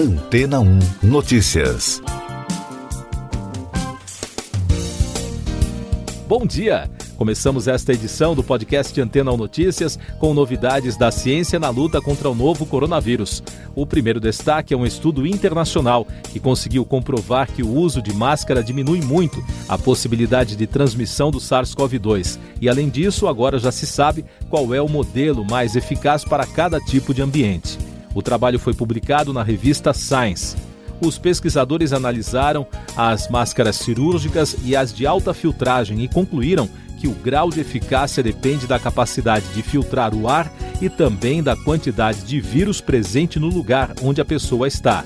Antena 1 Notícias. Bom dia! Começamos esta edição do podcast Antena 1 Notícias com novidades da ciência na luta contra o novo coronavírus. O primeiro destaque é um estudo internacional que conseguiu comprovar que o uso de máscara diminui muito a possibilidade de transmissão do SARS-CoV-2. E além disso, agora já se sabe qual é o modelo mais eficaz para cada tipo de ambiente. O trabalho foi publicado na revista Science. Os pesquisadores analisaram as máscaras cirúrgicas e as de alta filtragem e concluíram que o grau de eficácia depende da capacidade de filtrar o ar e também da quantidade de vírus presente no lugar onde a pessoa está.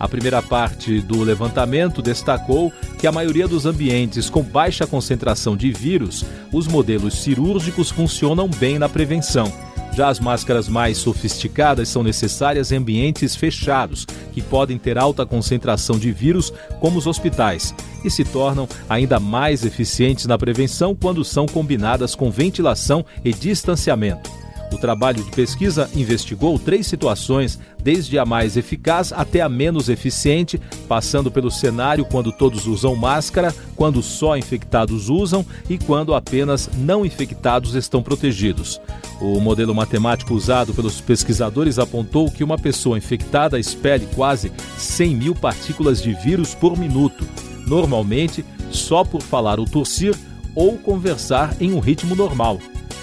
A primeira parte do levantamento destacou que a maioria dos ambientes com baixa concentração de vírus, os modelos cirúrgicos funcionam bem na prevenção já as máscaras mais sofisticadas são necessárias em ambientes fechados, que podem ter alta concentração de vírus, como os hospitais, e se tornam ainda mais eficientes na prevenção quando são combinadas com ventilação e distanciamento. O trabalho de pesquisa investigou três situações, desde a mais eficaz até a menos eficiente, passando pelo cenário quando todos usam máscara, quando só infectados usam e quando apenas não infectados estão protegidos. O modelo matemático usado pelos pesquisadores apontou que uma pessoa infectada expele quase 100 mil partículas de vírus por minuto, normalmente só por falar ou tossir ou conversar em um ritmo normal.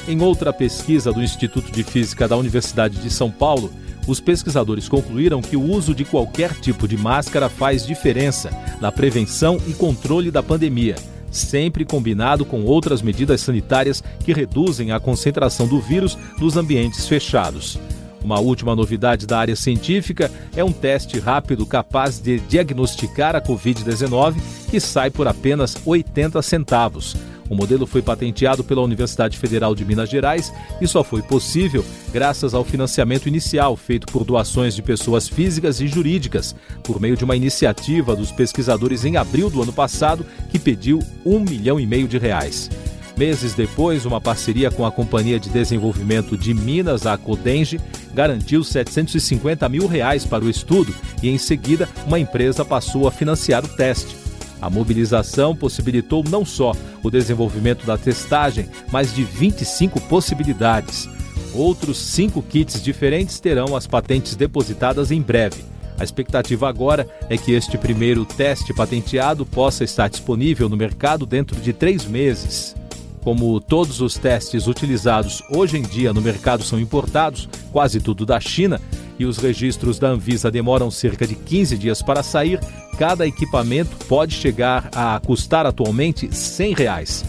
Em outra pesquisa do Instituto de Física da Universidade de São Paulo, os pesquisadores concluíram que o uso de qualquer tipo de máscara faz diferença na prevenção e controle da pandemia, sempre combinado com outras medidas sanitárias que reduzem a concentração do vírus nos ambientes fechados. Uma última novidade da área científica é um teste rápido capaz de diagnosticar a Covid-19 que sai por apenas 80 centavos. O modelo foi patenteado pela Universidade Federal de Minas Gerais e só foi possível graças ao financiamento inicial feito por doações de pessoas físicas e jurídicas, por meio de uma iniciativa dos pesquisadores em abril do ano passado que pediu um milhão e meio de reais. Meses depois, uma parceria com a Companhia de Desenvolvimento de Minas, a Codenge, garantiu 750 mil reais para o estudo e, em seguida, uma empresa passou a financiar o teste. A mobilização possibilitou não só o desenvolvimento da testagem, mas de 25 possibilidades. Outros cinco kits diferentes terão as patentes depositadas em breve. A expectativa agora é que este primeiro teste patenteado possa estar disponível no mercado dentro de três meses. Como todos os testes utilizados hoje em dia no mercado são importados, quase tudo da China, e os registros da Anvisa demoram cerca de 15 dias para sair, cada equipamento pode chegar a custar atualmente 100 reais.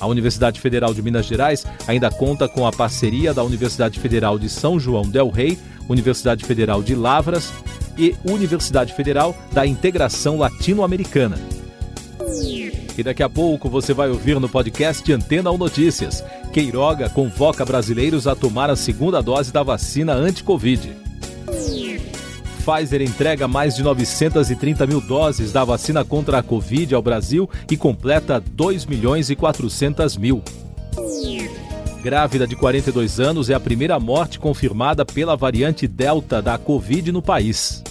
A Universidade Federal de Minas Gerais ainda conta com a parceria da Universidade Federal de São João del Rei, Universidade Federal de Lavras e Universidade Federal da Integração Latino-Americana. E daqui a pouco você vai ouvir no podcast Antena ou Notícias. Queiroga convoca brasileiros a tomar a segunda dose da vacina anti-Covid. Pfizer entrega mais de 930 mil doses da vacina contra a Covid ao Brasil e completa 2 milhões e 400 mil. Grávida de 42 anos é a primeira morte confirmada pela variante Delta da Covid no país.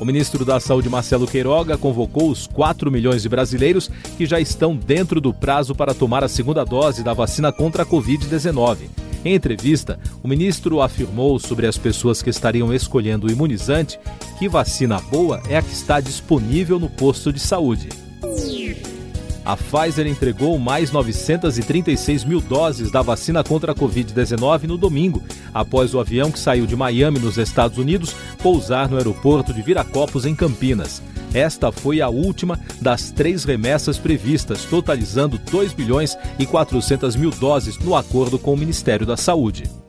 O ministro da Saúde, Marcelo Queiroga, convocou os 4 milhões de brasileiros que já estão dentro do prazo para tomar a segunda dose da vacina contra a Covid-19. Em entrevista, o ministro afirmou sobre as pessoas que estariam escolhendo o imunizante que vacina boa é a que está disponível no posto de saúde. A Pfizer entregou mais 936 mil doses da vacina contra a Covid-19 no domingo, após o avião que saiu de Miami, nos Estados Unidos, pousar no aeroporto de Viracopos, em Campinas. Esta foi a última das três remessas previstas, totalizando 2 bilhões e 400 mil doses no acordo com o Ministério da Saúde.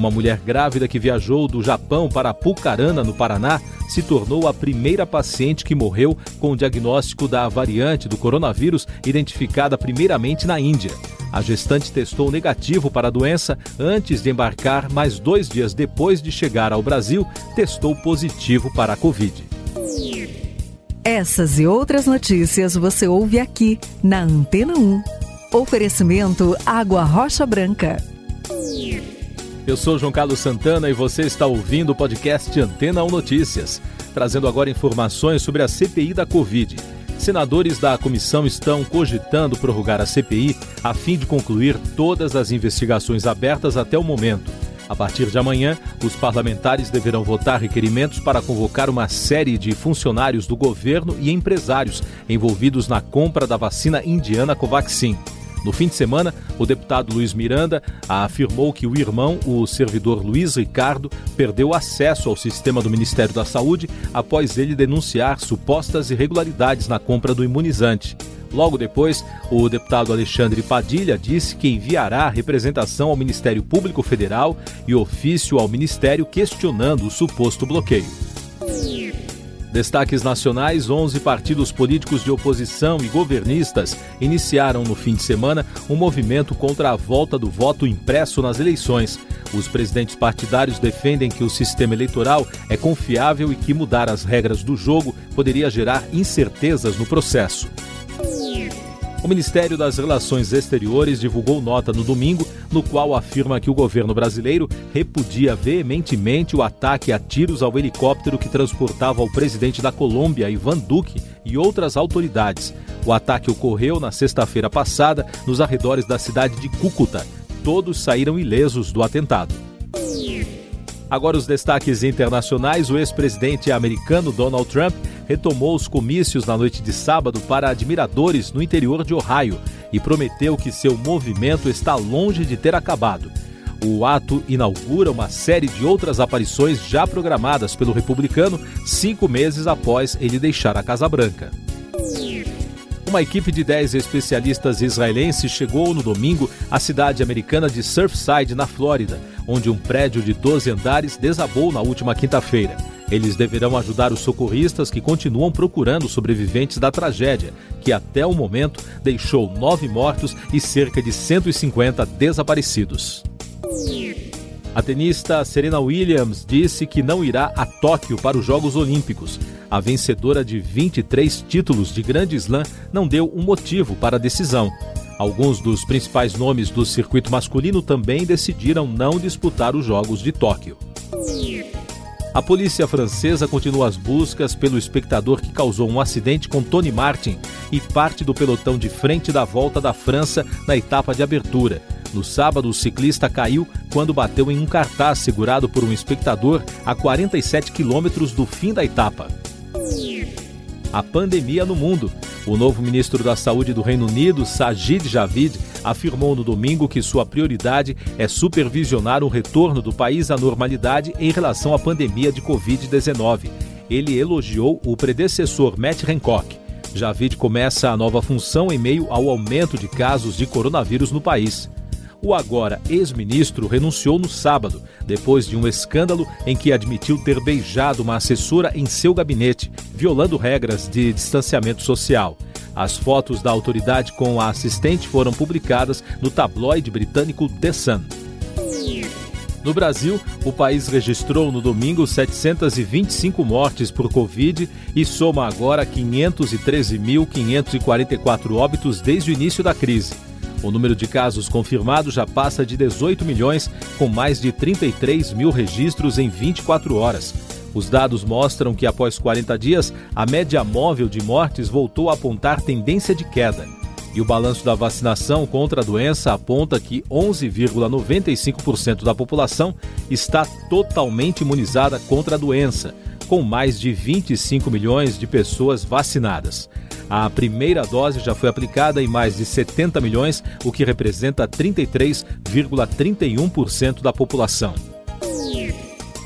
Uma mulher grávida que viajou do Japão para Pucarana, no Paraná, se tornou a primeira paciente que morreu com o diagnóstico da variante do coronavírus identificada primeiramente na Índia. A gestante testou negativo para a doença antes de embarcar, mas dois dias depois de chegar ao Brasil, testou positivo para a Covid. Essas e outras notícias você ouve aqui na Antena 1. Oferecimento Água Rocha Branca. Eu sou João Carlos Santana e você está ouvindo o podcast Antena 1 Notícias, trazendo agora informações sobre a CPI da Covid. Senadores da comissão estão cogitando prorrogar a CPI a fim de concluir todas as investigações abertas até o momento. A partir de amanhã, os parlamentares deverão votar requerimentos para convocar uma série de funcionários do governo e empresários envolvidos na compra da vacina indiana Covaxin. No fim de semana, o deputado Luiz Miranda afirmou que o irmão, o servidor Luiz Ricardo, perdeu acesso ao sistema do Ministério da Saúde após ele denunciar supostas irregularidades na compra do imunizante. Logo depois, o deputado Alexandre Padilha disse que enviará representação ao Ministério Público Federal e ofício ao Ministério questionando o suposto bloqueio. Destaques nacionais: 11 partidos políticos de oposição e governistas iniciaram no fim de semana um movimento contra a volta do voto impresso nas eleições. Os presidentes partidários defendem que o sistema eleitoral é confiável e que mudar as regras do jogo poderia gerar incertezas no processo. O Ministério das Relações Exteriores divulgou nota no domingo, no qual afirma que o governo brasileiro repudia veementemente o ataque a tiros ao helicóptero que transportava o presidente da Colômbia, Ivan Duque, e outras autoridades. O ataque ocorreu na sexta-feira passada, nos arredores da cidade de Cúcuta. Todos saíram ilesos do atentado. Agora os destaques internacionais. O ex-presidente americano Donald Trump retomou os comícios na noite de sábado para admiradores no interior de Ohio e prometeu que seu movimento está longe de ter acabado. O ato inaugura uma série de outras aparições já programadas pelo republicano cinco meses após ele deixar a Casa Branca. Uma equipe de 10 especialistas israelenses chegou no domingo à cidade americana de Surfside, na Flórida, onde um prédio de 12 andares desabou na última quinta-feira. Eles deverão ajudar os socorristas que continuam procurando sobreviventes da tragédia, que até o momento deixou nove mortos e cerca de 150 desaparecidos. A tenista Serena Williams disse que não irá a Tóquio para os Jogos Olímpicos. A vencedora de 23 títulos de Grande Slam não deu um motivo para a decisão. Alguns dos principais nomes do circuito masculino também decidiram não disputar os Jogos de Tóquio. A polícia francesa continua as buscas pelo espectador que causou um acidente com Tony Martin e parte do pelotão de frente da volta da França na etapa de abertura. No sábado, o ciclista caiu quando bateu em um cartaz segurado por um espectador a 47 quilômetros do fim da etapa. A pandemia no mundo. O novo ministro da Saúde do Reino Unido, Sajid Javid, afirmou no domingo que sua prioridade é supervisionar o retorno do país à normalidade em relação à pandemia de Covid-19. Ele elogiou o predecessor Matt Hancock. Javid começa a nova função em meio ao aumento de casos de coronavírus no país. O agora ex-ministro renunciou no sábado, depois de um escândalo em que admitiu ter beijado uma assessora em seu gabinete, violando regras de distanciamento social. As fotos da autoridade com a assistente foram publicadas no tabloide britânico The Sun. No Brasil, o país registrou no domingo 725 mortes por Covid e soma agora 513.544 óbitos desde o início da crise. O número de casos confirmados já passa de 18 milhões, com mais de 33 mil registros em 24 horas. Os dados mostram que após 40 dias, a média móvel de mortes voltou a apontar tendência de queda. E o balanço da vacinação contra a doença aponta que 11,95% da população está totalmente imunizada contra a doença, com mais de 25 milhões de pessoas vacinadas. A primeira dose já foi aplicada em mais de 70 milhões, o que representa 33,31% da população.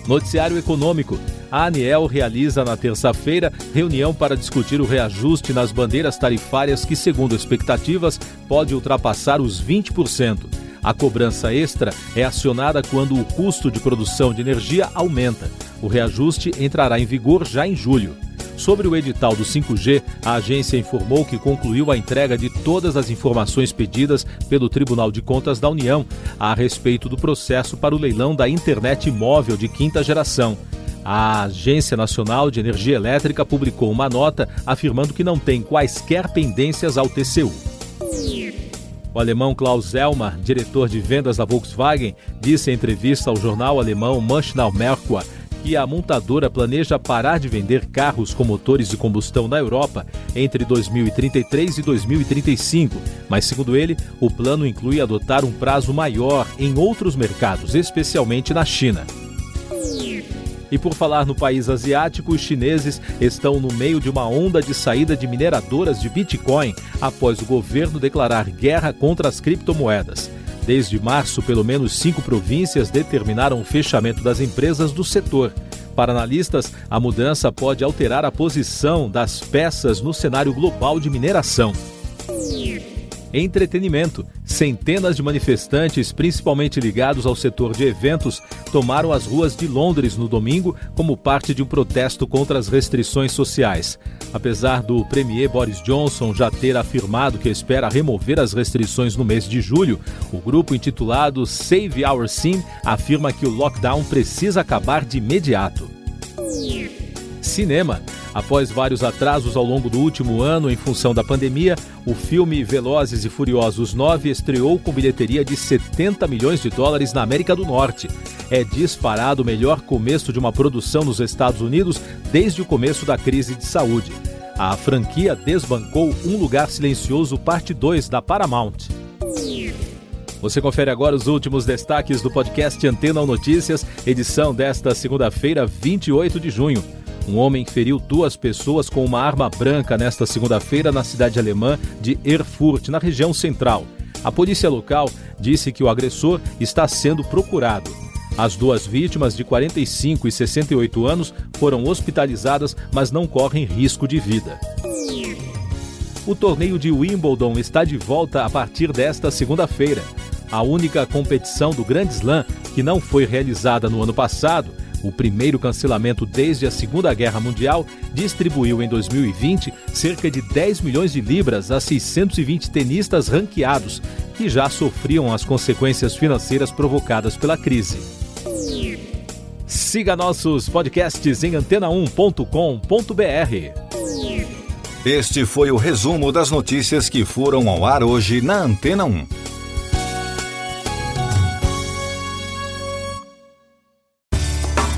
Noticiário Econômico. A ANEEL realiza na terça-feira reunião para discutir o reajuste nas bandeiras tarifárias que, segundo expectativas, pode ultrapassar os 20%. A cobrança extra é acionada quando o custo de produção de energia aumenta. O reajuste entrará em vigor já em julho. Sobre o edital do 5G, a agência informou que concluiu a entrega de todas as informações pedidas pelo Tribunal de Contas da União a respeito do processo para o leilão da internet móvel de quinta geração. A Agência Nacional de Energia Elétrica publicou uma nota afirmando que não tem quaisquer pendências ao TCU. O alemão Klaus Elmar, diretor de vendas da Volkswagen, disse em entrevista ao jornal alemão Maschinal Merkur que a montadora planeja parar de vender carros com motores de combustão na Europa entre 2033 e 2035, mas, segundo ele, o plano inclui adotar um prazo maior em outros mercados, especialmente na China. E por falar no país asiático, os chineses estão no meio de uma onda de saída de mineradoras de Bitcoin após o governo declarar guerra contra as criptomoedas. Desde março, pelo menos cinco províncias determinaram o fechamento das empresas do setor. Para analistas, a mudança pode alterar a posição das peças no cenário global de mineração. Entretenimento. Centenas de manifestantes, principalmente ligados ao setor de eventos, tomaram as ruas de Londres no domingo como parte de um protesto contra as restrições sociais. Apesar do premier Boris Johnson já ter afirmado que espera remover as restrições no mês de julho, o grupo intitulado Save Our Scene afirma que o lockdown precisa acabar de imediato. Cinema. Após vários atrasos ao longo do último ano em função da pandemia, o filme Velozes e Furiosos 9 estreou com bilheteria de 70 milhões de dólares na América do Norte. É disparado o melhor começo de uma produção nos Estados Unidos desde o começo da crise de saúde. A franquia desbancou Um Lugar Silencioso Parte 2 da Paramount. Você confere agora os últimos destaques do podcast Antena Notícias, edição desta segunda-feira, 28 de junho. Um homem feriu duas pessoas com uma arma branca nesta segunda-feira na cidade alemã de Erfurt, na região central. A polícia local disse que o agressor está sendo procurado. As duas vítimas, de 45 e 68 anos, foram hospitalizadas, mas não correm risco de vida. O torneio de Wimbledon está de volta a partir desta segunda-feira. A única competição do Grand Slam que não foi realizada no ano passado o primeiro cancelamento desde a Segunda Guerra Mundial, distribuiu em 2020 cerca de 10 milhões de libras a 620 tenistas ranqueados, que já sofriam as consequências financeiras provocadas pela crise. Siga nossos podcasts em antena1.com.br. Este foi o resumo das notícias que foram ao ar hoje na Antena 1.